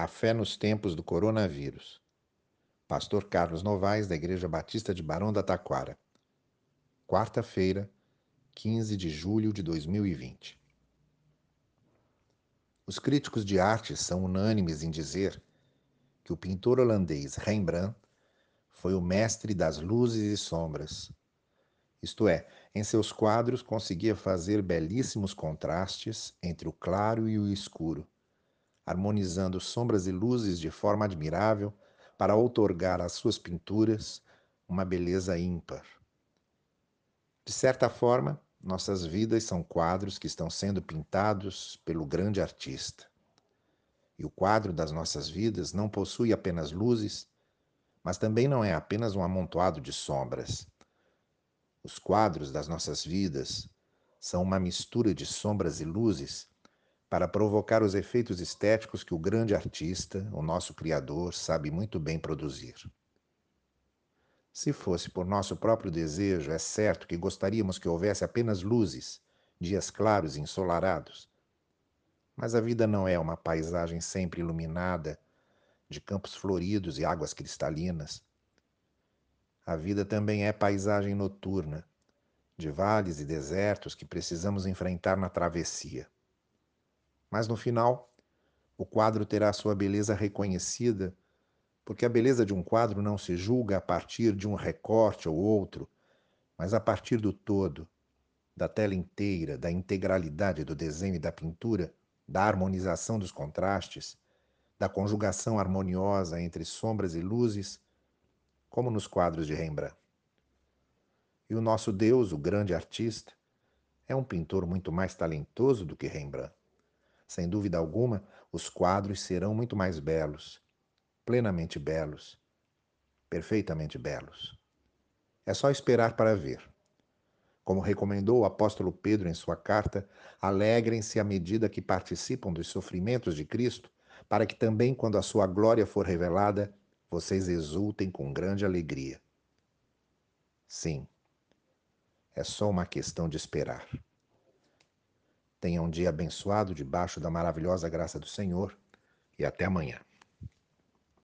A fé nos tempos do coronavírus. Pastor Carlos Novaes, da Igreja Batista de Barão da Taquara. Quarta-feira, 15 de julho de 2020. Os críticos de arte são unânimes em dizer que o pintor holandês Rembrandt foi o mestre das luzes e sombras. Isto é, em seus quadros conseguia fazer belíssimos contrastes entre o claro e o escuro harmonizando sombras e luzes de forma admirável para outorgar às suas pinturas uma beleza ímpar. De certa forma, nossas vidas são quadros que estão sendo pintados pelo grande artista. E o quadro das nossas vidas não possui apenas luzes, mas também não é apenas um amontoado de sombras. Os quadros das nossas vidas são uma mistura de sombras e luzes para provocar os efeitos estéticos que o grande artista, o nosso Criador, sabe muito bem produzir. Se fosse por nosso próprio desejo, é certo que gostaríamos que houvesse apenas luzes, dias claros e ensolarados. Mas a vida não é uma paisagem sempre iluminada, de campos floridos e águas cristalinas. A vida também é paisagem noturna, de vales e desertos que precisamos enfrentar na travessia. Mas no final, o quadro terá sua beleza reconhecida, porque a beleza de um quadro não se julga a partir de um recorte ou outro, mas a partir do todo, da tela inteira, da integralidade do desenho e da pintura, da harmonização dos contrastes, da conjugação harmoniosa entre sombras e luzes, como nos quadros de Rembrandt. E o nosso Deus, o grande artista, é um pintor muito mais talentoso do que Rembrandt. Sem dúvida alguma, os quadros serão muito mais belos, plenamente belos, perfeitamente belos. É só esperar para ver. Como recomendou o apóstolo Pedro em sua carta, alegrem-se à medida que participam dos sofrimentos de Cristo, para que também, quando a sua glória for revelada, vocês exultem com grande alegria. Sim, é só uma questão de esperar. Tenha um dia abençoado debaixo da maravilhosa graça do Senhor e até amanhã.